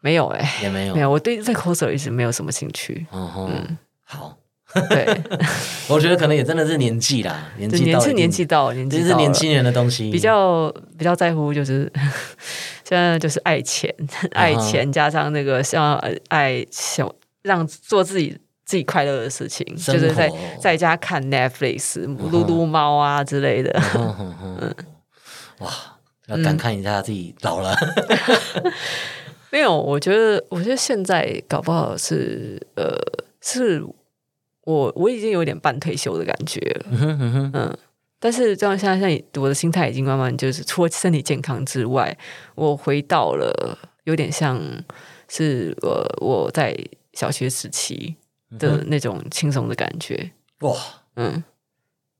没有哎，也没有没。有，我对这 coser 一直没有什么兴趣。嗯哼，好，对，我觉得可能也真的是年纪啦，年纪到年是年纪到了，年纪这是年轻人的东西，比较比较在乎就是 [LAUGHS] 现在就是爱钱，爱钱加上那个像呃爱想让做自己自己快乐的事情，就是在在家看 Netflix、撸撸猫啊之类的。哇，要感慨一下自己老了。[LAUGHS] 没有，我觉得我觉得现在搞不好是呃是我我已经有点半退休的感觉了，嗯嗯，嗯。但是这样现在现在我的心态已经慢慢就是除了身体健康之外，我回到了有点像是呃我在小学时期的那种轻松的感觉，哇，嗯，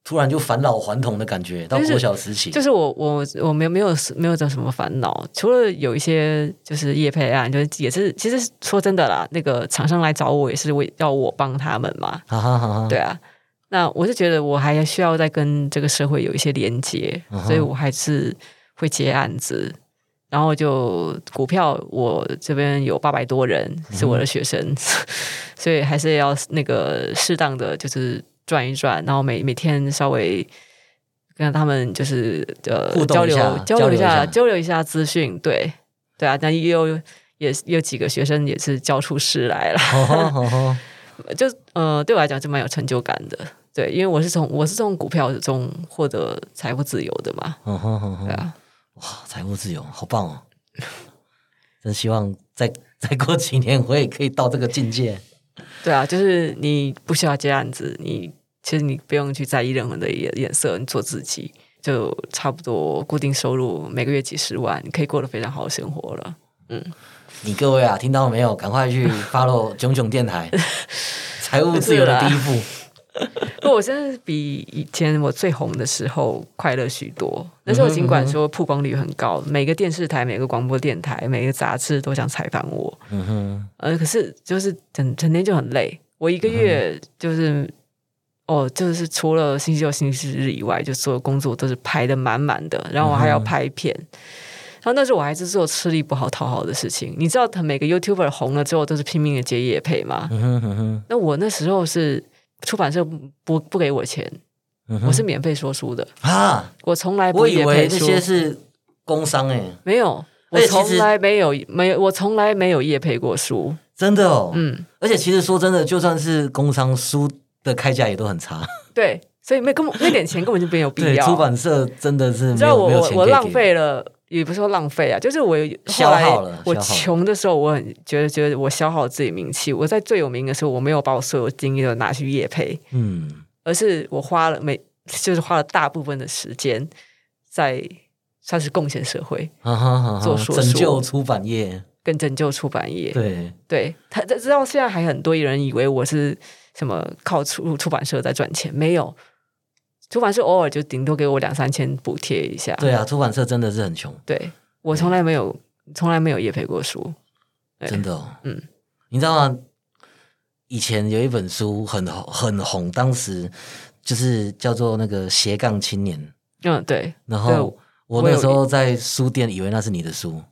突然就返老还童的感觉，到就是国小时期，就是我我我没有没有没有这什么烦恼，除了有一些就是业配案，就是也是其实说真的啦，那个厂商来找我也是为要我帮他们嘛，哈哈哈哈，对啊。那我是觉得我还需要再跟这个社会有一些连接，所以我还是会接案子。然后就股票，我这边有八百多人是我的学生，所以还是要那个适当的就是转一转，然后每每天稍微跟他们就是呃交流一下交流一下下交流一下资讯，对对啊，但也有也也有几个学生也是教出师来了。就呃，对我来讲就蛮有成就感的。对，因为我是从我是从股票中获得财富自由的嘛，对啊，哇，财务自由，好棒哦！真希望再再过几年，我也可以到这个境界。对啊，就是你不需要接案子，你其实你不用去在意任何的颜颜色，你做自己就差不多固定收入每个月几十万，你可以过得非常好的生活了。嗯你各位啊，听到了没有？赶快去 [LAUGHS] follow 囧囧电台，[LAUGHS] 财务自由的第一步。[LAUGHS] 不过我真的比以前我最红的时候快乐许多。那时候尽管说曝光率很高，每个电视台、每个广播电台、每个杂志都想采访我，嗯哼，呃，可是就是整整天就很累。我一个月就是、哦，就是除了星期六、星期日以外，就所有工作都是排的满满的，然后我还要拍片。然后那时候我还是做吃力不好讨好的事情。你知道，他每个 YouTuber 红了之后都是拼命的接夜配吗？嗯哼哼哼，那我那时候是出版社不不不给我钱，嗯我是免费说书的，啊，我从来不我以为那业配书，些是工商哎、没有，我从来没有没有，我从来没有业配过书。真的哦。嗯，而且其实说真的，就算是工商书的开价也都很差。对，所以没根本那点钱根本就没有必，要。出版社真的是没你知道我我我浪。费了，也不是说浪费啊，就是我消后来耗了我穷的时候，我很觉得觉得我消耗自己名气。我在最有名的时候，我没有把我所有精力都拿去业配，嗯，而是我花了每就是花了大部分的时间在算是贡献社会，做说拯救出版业。跟拯救出版业。对，对他，这直到现在还很多人以为我是什么靠出出版社在赚钱，没有。出版社偶尔就顶多给我两三千补贴一下，对啊，出版社真的是很穷，对我从来没有从来没有业配过书，真的、哦。嗯，你知道吗？以前有一本书很红很红，当时就是叫做那个斜杠青年。嗯，对，然后我那时候在书店以为那是你的书，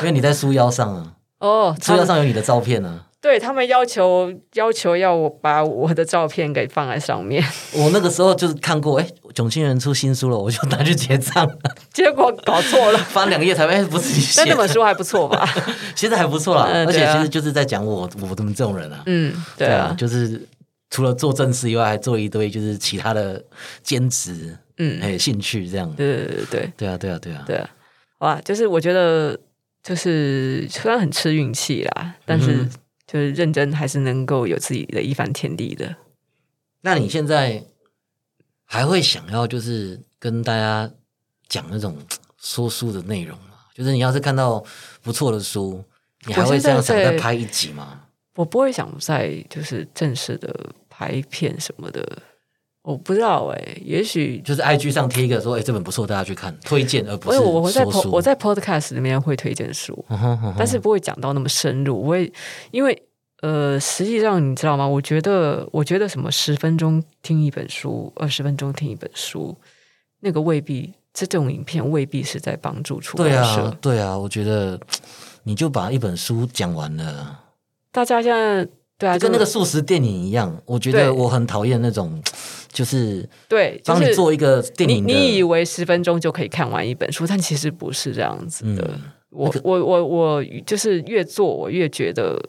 因为你在书腰上啊，哦，书腰上有你的照片啊。对他们要求要求要我把我的照片给放在上面，[LAUGHS] 我那个时候就是看过，哎，囧星人出新书了，我就拿去结账了，[LAUGHS] 结果搞错了。翻两页才哎，不是你 [LAUGHS] 写但那，本书还不错吧？其实还不错啦，而且其实就是在讲我我们这种人啊，嗯，对啊，就是除了做正事以外，还做一堆就是其他的兼职，嗯，还有兴趣这样。对对对对对啊，对啊，对啊，对啊，好吧，就是我觉得就是虽然很吃运气啦，但是嗯就是认真还是能够有自己的一番天地的。那你现在还会想要就是跟大家讲那种说书的内容吗？就是你要是看到不错的书，你还会这样想再拍一集吗？我不会想再就是正式的拍片什么的，我不知道哎、也许就是 IG 上贴一个说，哎、这本不错，大家去看，推荐而不我是我我在 po- 书。我在 podcast 里面会推荐书，嗯哼嗯哼但是不会讲到那么深入。我会因为呃，实际上你知道吗？我觉得我觉得什么十分钟听一本书，二十分钟听一本书，那个未必这种影片未必是在帮助出版对。啊，对啊，我觉得 [TSK] 你就把一本书讲完了，大家现在对啊，就跟那个就素食电影一样。我觉得我很讨厌那种，[TSK] 就是对，帮你做一个电你影的。你以为十分钟就可以看完一本书，但其实不是这样子的。嗯我我我我就是越做，我越觉得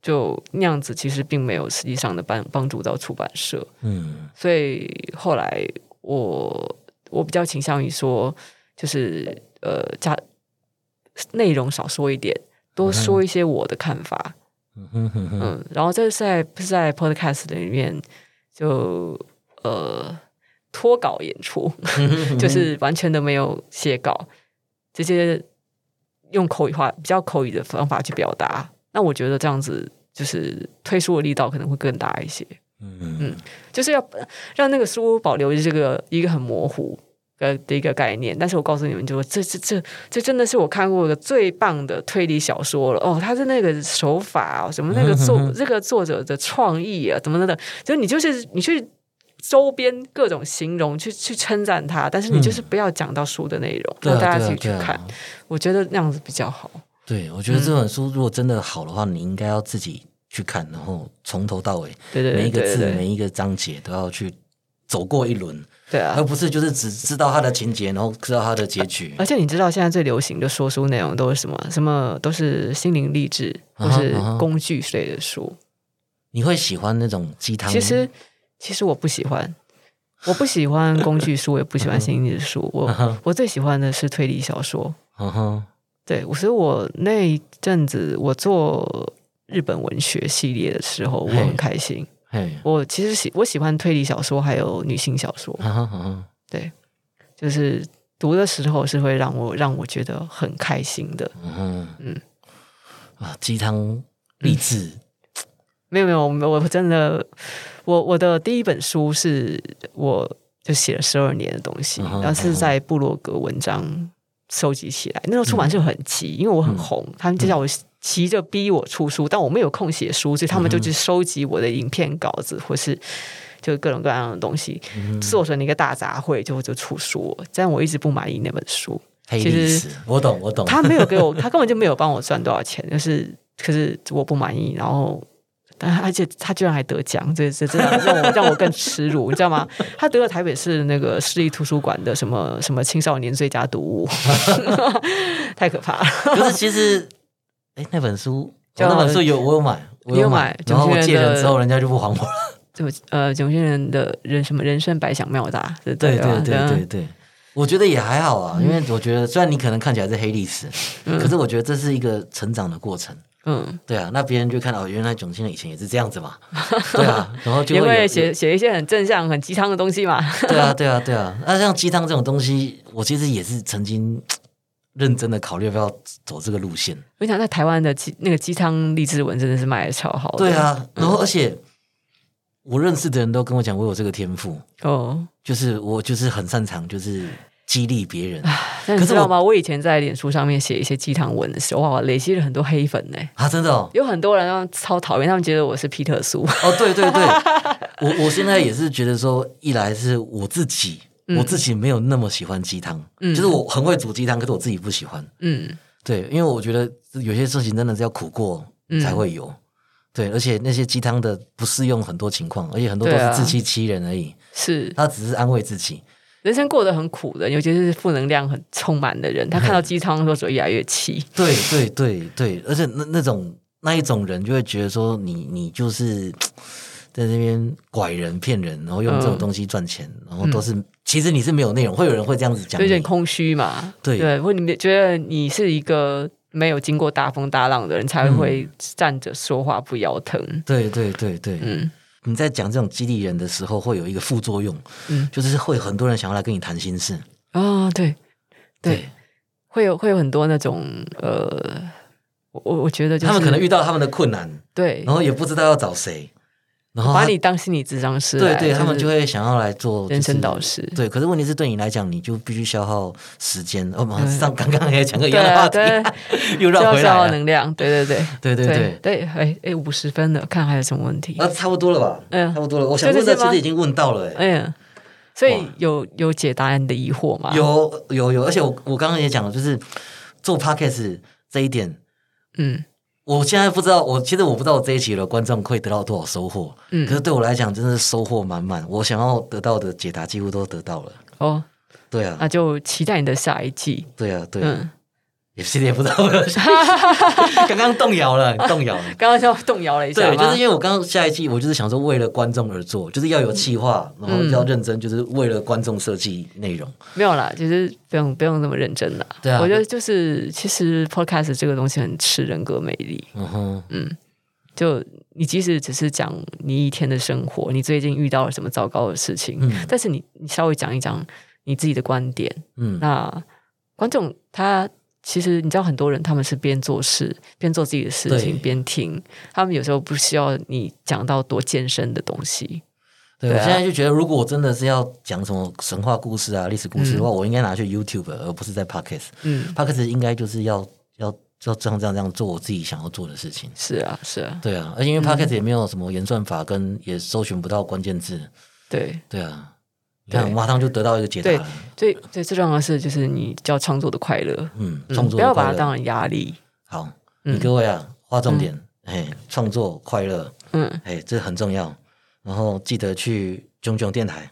就那样子，其实并没有实际上的帮帮助到出版社。嗯所以后来我我比较倾向于说，就是呃加内容少说一点，多说一些我的看法。嗯嗯，然后这是在是在 podcast 里面就呃脱稿演出，[LAUGHS] 就是完全的没有写稿，直接用口语化比较口语的方法去表达。那我觉得这样子就是推书的力道可能会更大一些，嗯。嗯就是要让那个书保留这个一个很模糊的的一个概念。但是我告诉你们，就这这这这真的是我看过的最棒的推理小说了哦！他的那个手法啊，什么那个作 [LAUGHS] 这个作者的创意啊，怎么的，就是你就是你去。周边各种形容去去称赞他，但是你就是不要讲到书的内容，让大家自己去看。我觉得那样子比较好。对，我觉得这本书如果真的好的话，你应该要自己去看，然后从头到尾，对对对，每一个字、每一个章节都要去走过一轮，对啊而，不是就是只知道它的情节，然后知道它的结局。而且你知道现在最流行的说书内容都是什么？什么都是心灵励志或是工具之类的书。你会喜欢那种鸡汤？其实，其实我不喜欢，我不喜欢工具书，我也不喜欢心灵励志书。我我最喜欢的是推理小说。嗯哼，对，所以我那一阵子我做日本文学系列的时候，我很开心。嘿，我其实喜我喜欢推理小说，还有女性小说。对，就是读的时候是会让我让我觉得很开心的。嗯，嗯。啊，鸡汤励志，没有没有，我我真的，我我的第一本书是我就写了十二年的东西，然后是在部落格文章收集起来。那时候出版社很急，因为我很红，他们就叫我急着逼我出书，但我没有空写书，所以他们就去收集我的影片稿子，或是就各种各样的东西，做成了一个大杂烩，就就出书了。但我一直不满意那本书，其实我懂我懂。他没有给我，[LAUGHS] 他根本就没有帮我赚多少钱，就是可是我不满意，然后。但而且他居然还得奖，这这这让让我让我更耻辱，你知道吗？[LAUGHS] 他得了台北市那个市立图书馆的什么什么青少年最佳读物，[LAUGHS] 太可怕了。可是其实，哎，那本书，那本书有我有买，我有买买，然后我借人之后，人家就不还我了。[LAUGHS] 就呃，囧星人的人什么人生百想妙答，对对吧对对对对，我觉得也还好啊，因为我觉得虽然你可能看起来是黑历史，嗯可是我觉得这是一个成长的过程。嗯，对啊，那别人就看到哦原来囧星人以前也是这样子嘛，对啊，[LAUGHS] 然后就会写写一些很正向、很鸡汤的东西嘛。对啊，对啊，对啊。那像鸡汤这种东西，我其实也是曾经认真的考虑要不要走这个路线。我想在台湾的鸡那个鸡汤励志文真的是卖的超好的。对啊，然后而且我认识的人都跟我讲，我有这个天赋，哦，就是我就是很擅长就是激励别人但可是我你知道吗？我以前在脸书上面写一些鸡汤文的时候，哇，累积了很多黑粉呢。啊，真的哦。有很多人让超讨厌，他们觉得我是皮特苏。哦，对对对，[LAUGHS] 我我现在也是觉得说，一来是我自己，嗯我自己没有那么喜欢鸡汤，嗯。就是我很会煮鸡汤，可是我自己不喜欢。嗯。对，因为我觉得有些事情真的是要苦过嗯。才会有。对，而且那些鸡汤的不适用很多情况，而且很多都是自欺欺人而已，是。他只是安慰自己。人生过得很苦的，尤其是负能量很充满的人，他看到鸡汤的时候只会越来越气。对对对对，而且那那种那一种人就会觉得说你你就是在那边拐人骗人，然后用这种嗯。东西赚钱，然后都是、其实你是没有内容，会有人会这样子讲有点空虚嘛。对。对，或你们觉得你是一个没有经过大风大浪的人，才会站着说话不腰疼。对对对对，嗯。你在讲这种激励人的时候，会有一个副作用，嗯。就是会很多人想要来跟你谈心事。啊、对对，会有会有很多那种呃我我我觉得、就是、他们可能遇到他们的困难，对。然后也不知道要找谁，然后把你当心理智商师来，对对，他们就会想要来做人生就是导师对，可是问题是对你来讲，你就必须消耗时间。哦，马对上刚刚也讲个一样的话题，对，[LAUGHS] 又绕回来了。能量，对对对 [LAUGHS] 对对对，对，哎哎，五十分了，看还有什么问题？啊，差不多了吧？嗯差不多了。我想问的就这其实已经问到了，哎，嗯，所以有有解答你的疑惑吗？，有有有，而且我我刚刚也讲了，就是做 podcast 这一点，嗯我现在不知道，我其实我不知道这一期的观众会得到多少收获，可嗯，是对我来讲，真的是收获满满。我想要得到的解答几乎都得到了。哦，对啊，那就期待你的下一季。对啊，对啊，嗯，也其实也不知道，[LAUGHS] 刚刚动摇了，动摇了。刚刚就动摇了一下对，就是因为我刚刚下一季，我就是想说为了观众而做，就是要有企划，然后要认真，就是为了观众设计内容。没有啦，就是不用不用那么认真啦。对啊我觉得就是其实 podcast 这个东西很吃人格魅力。嗯哼，嗯就你即使只是讲你一天的生活，你最近遇到了什么糟糕的事情，嗯但是你你稍微讲一讲你自己的观点，嗯，那观众他其实你知道很多人他们是边做事边做自己的事情边听，他们有时候不需要你讲到多艰深的东西。对，对啊我现在就觉得，如果我真的是要讲什么神话故事啊、历史故事的话，我应该拿去 YouTube，而不是在 Podcast。嗯，Podcast 应该就是要要要这样这样这样做我自己想要做的事情。是啊，是啊，对啊，而且因为 Podcast 也没有什么演算法，跟也搜寻不到关键字。对对啊，你看对我马上就得到一个解答了。最最最重要的是就是你叫创作的快乐，嗯，嗯创作不要把它当成压力。好，各位啊，划重点，哎，创作快乐，嗯，哎，这很重要。然后记得去炯炯电台，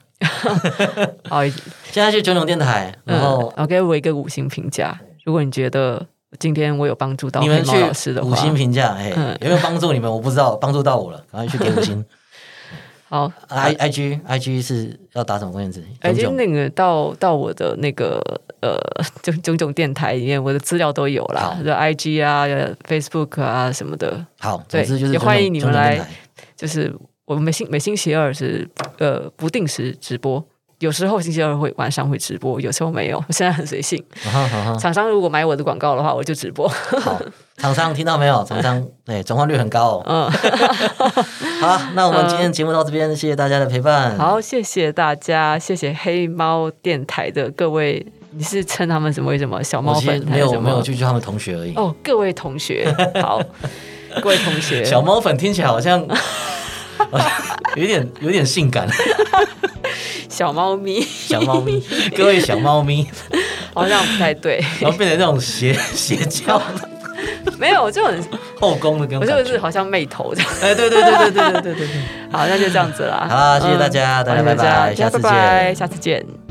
[LAUGHS] 好，现在去炯炯电台，然后嗯、然给我一个五星评价。如果你觉得今天我有帮助到你们去老师的话，五星评价，哎嗯，有没有帮助你们？我不知道，帮助到我了，赶快去给五星。[LAUGHS] 好，I I G I G 是要打什么关键字？已经炯炯那个到到我的那个呃炯炯炯电台里面，我的资料都有啦，就 IG 啊、Facebook 啊什么的，好，对就是也欢迎你们来就是我们每星每星期二是呃不定时直播。有时候星期二会晚上会直播，有时候没有，我现在很随性。厂商如果买我的广告的话，我就直播。好，[LAUGHS] 厂商听到没有？厂商哎，转换率很高哦。嗯，[LAUGHS] 好，那我们今天节目到这边，谢谢大家的陪伴。好，谢谢大家，谢谢黑猫电台的各位，你是称他们什么为什么小猫粉？没有没有就叫他们同学而已。哦，各位同学，好，[LAUGHS] 各位同学，小猫粉听起来好像 [LAUGHS] 有点有点性感，小猫咪小猫咪，各位小猫咪，好像不太对，然后变成那种邪邪教没有，就很，后宫的跟我就是好像媚头这样。哎，对对对对对对对对对。好，那就这样子啦。好谢谢大家嗯大家拜拜下次见下次见。